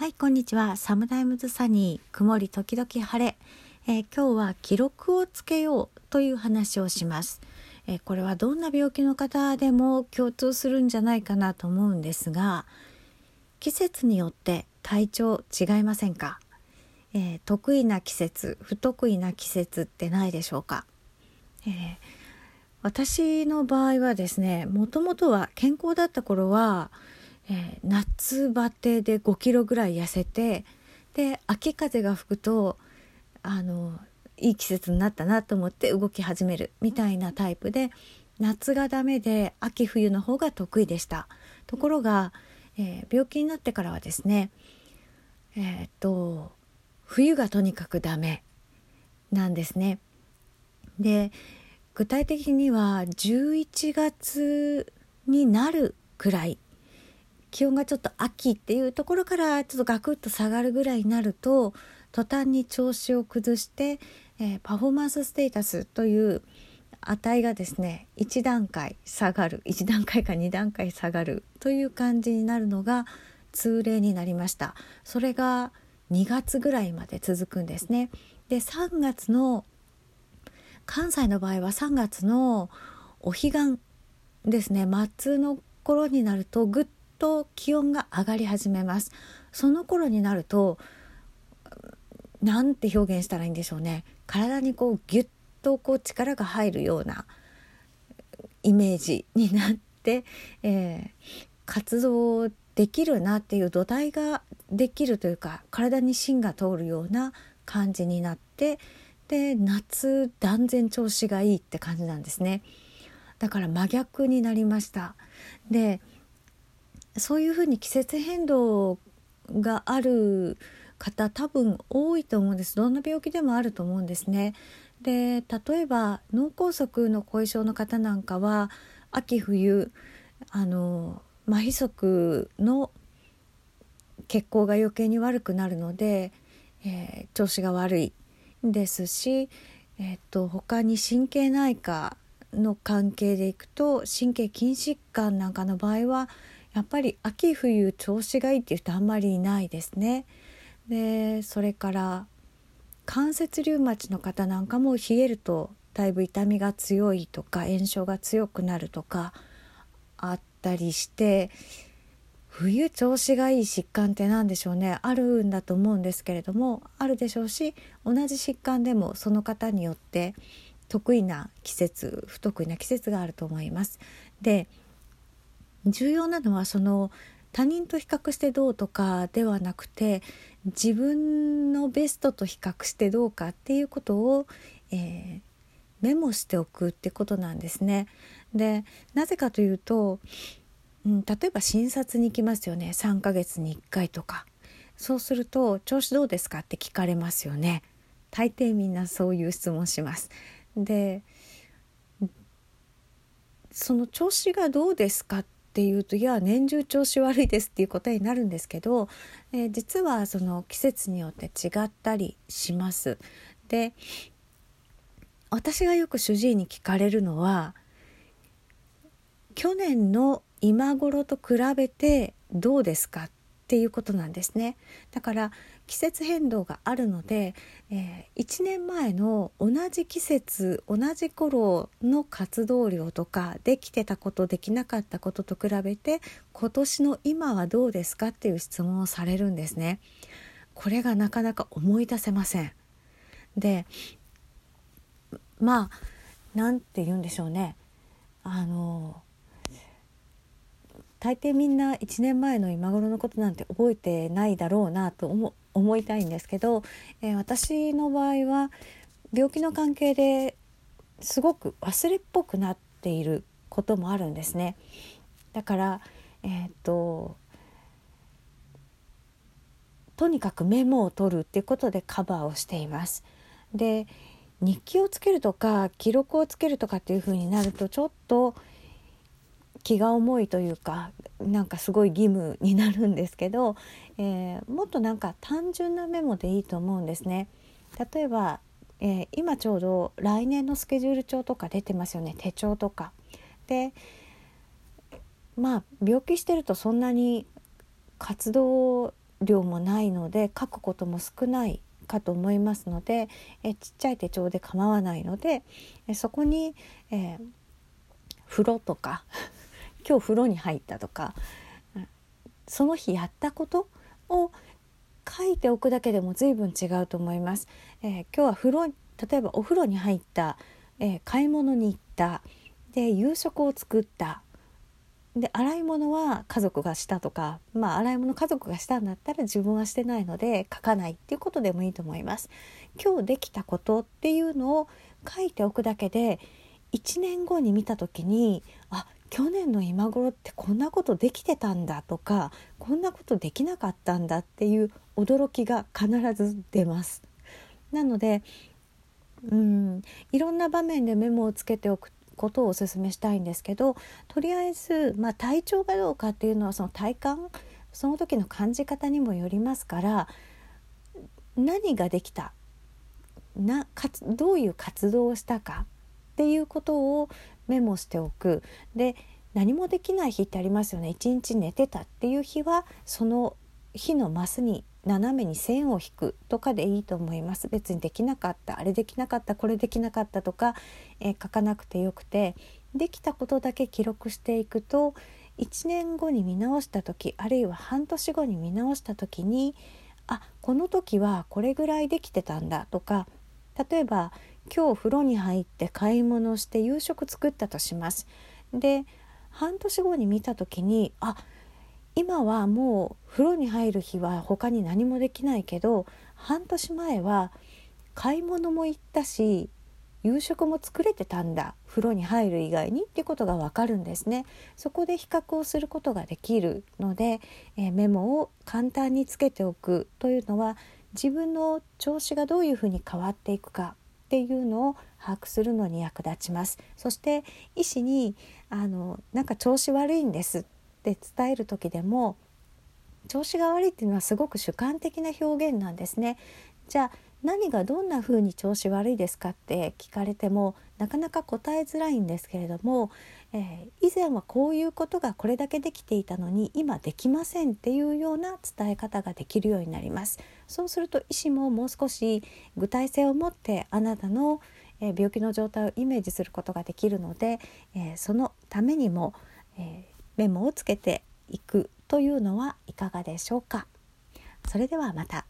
はいこんにちは。サムタイムズサニー曇り時々晴れ、えー、今日は記録をつけようという話をします、えー、これはどんな病気の方でも共通するんじゃないかなと思うんですが季節によって体調違いませんか、えー、得意な季節不得意な季節ってないでしょうか、え私の場合はですねもともとは健康だった頃はえー、夏バテで5キロぐらい痩せてで秋風が吹くとあのいい季節になったなと思って動き始めるみたいなタイプで夏がダメで秋冬の方が得意でした。ところが、えー、病気になってからはですねえー、っと冬がとにかくダメなんですね。で具体的には11月になるくらい気温がちょっと秋っていうところからちょっとガクッと下がるぐらいになると途端に調子を崩して、えー、パフォーマンスステータスという値がですね1段階下がる1段階か2段階下がるという感じになるのが通例になりました。それが2月ぐらいまで続くんですね。で3月の関西の場合は3月のお彼岸ですね末の頃になるとぐっと気温が上がり始めます。その頃になるとなんて表現したらいいんでしょうね。体にこうギュッとこう力が入るようなイメージになって、えー、活動できるなっていう土台ができるというか体に芯が通るような感じになってで夏断然調子がいいって感じなんですね。だから真逆になりました。でそういうふうに季節変動がある方多分多いと思うんですどんな病気でもあると思うんですね。で例えば脳梗塞の後遺症の方なんかは秋冬あの麻痺側の血行が余計に悪くなるので、えー、調子が悪いですし、えーと、と他に神経内科の関係でいくと神経筋疾患なんかの場合はやっぱり秋冬調子がいいっていう人あんまりいないですね。でそれから関節リウマチの方なんかも冷えるとだいぶ痛みが強いとか炎症が強くなるとかあったりして冬調子がいい疾患って何でしょうねあるんだと思うんですけれどもあるでしょうし同じ疾患でもその方によって得意な季節不得意な季節があると思います。で重要なのはその他人と比較してどうとかではなくて自分のベストと比較してどうかっていうことを、えー、メモしておくってことなんですね。でなぜかというと、うん、例えば診察に行きますよね3ヶ月に1回とかそうすると「調子どうですか?」って聞かれますよね。大抵みんなそういう質問します。でその調子がどうですかっっていうといや年中調子悪いですっていうことになるんですけど、えー、実はその季節によって違ったりします。で私がよく主治医に聞かれるのは去年の今頃と比べてどうですか？っていうことなんですねだから季節変動があるので、えー、1年前の同じ季節同じ頃の活動量とかできてたことできなかったことと比べて今年の今はどうですかっていう質問をされるんですね。これがなかなか思い出せません。でまあ何て言うんでしょうねあの大抵みんな1年前の今頃のことなんて覚えてないだろうなと思思いたいんですけど、えー、私の場合は病気の関係ですごく忘れっぽくなっていることもあるんですね。だからえー、っととにかくメモを取るっていうことでカバーをしています。で日記をつけるとか記録をつけるとかっていうふうになるとちょっと気が重いというかなんかすごい義務になるんですけど、えー、もっとなんか単純なメモでいいと思うんですね。例えば、えー、今ちょうど来年のスケジュール帳とか出てますよね手帳とか。でまあ病気してるとそんなに活動量もないので書くことも少ないかと思いますのでえちっちゃい手帳で構わないのでえそこに、えー、風呂とか今日風呂に入ったとかその日やったことを書いておくだけでも随分違うと思います。えー、今日は風呂例えばお風呂に入った、えー、買い物に行ったで夕食を作ったで洗い物は家族がしたとかまあ洗い物家族がしたんだったら自分はしてないので書かないっていうことでもいいと思います。今日できたことっていうのを書いておくだけで1年後に見た時にあ去年の今頃ってこんなことできてたんだとかこんなことできなかったんだっていう驚きが必ず出ます。なのでうんいろんな場面でメモをつけておくことをお勧めしたいんですけどとりあえず、まあ、体調がどうかっていうのはその体感その時の感じ方にもよりますから何ができたなかつどういう活動をしたかっていうことをメモしておく。で何もできない日ってありますよね。一日寝てたっていう日はその日のマスに斜めに線を引くとかでいいと思います。別にできなかったあれできなかったこれできなかったとか、えー、書かなくてよくて。できたことだけ記録していくと1年後に見直した時あるいは半年後に見直した時にあこの時はこれぐらいできてたんだとか例えば今日風呂に入って買い物して夕食作ったとします。で半年後に見た時にあ今はもう風呂に入る日は他に何もできないけど半年前は買い物も行ったし夕食も作れてたんだ風呂に入る以外にっていうことがわかるんですねそこで比較をすることができるので、えー、メモを簡単につけておくというのは自分の調子がどういうふうに変わっていくかっていうのを把握するのに役立ちますそして医師にあのなんか調子悪いんですって伝える時でも調子が悪いっていうのはすごく主観的な表現なんですね。じゃあ何がどんな風に調子悪いですか？って聞かれてもなかなか答えづらいんですけれども、えー、以前はこういうことがこれだけできていたのに今できませんっていうような伝え方ができるようになります。そうすると医師ももう少し具体性を持ってあなたの病気の状態をイメージすることができるので、えー、そのためにも、えーメモをつけていくというのはいかがでしょうか。それではまた。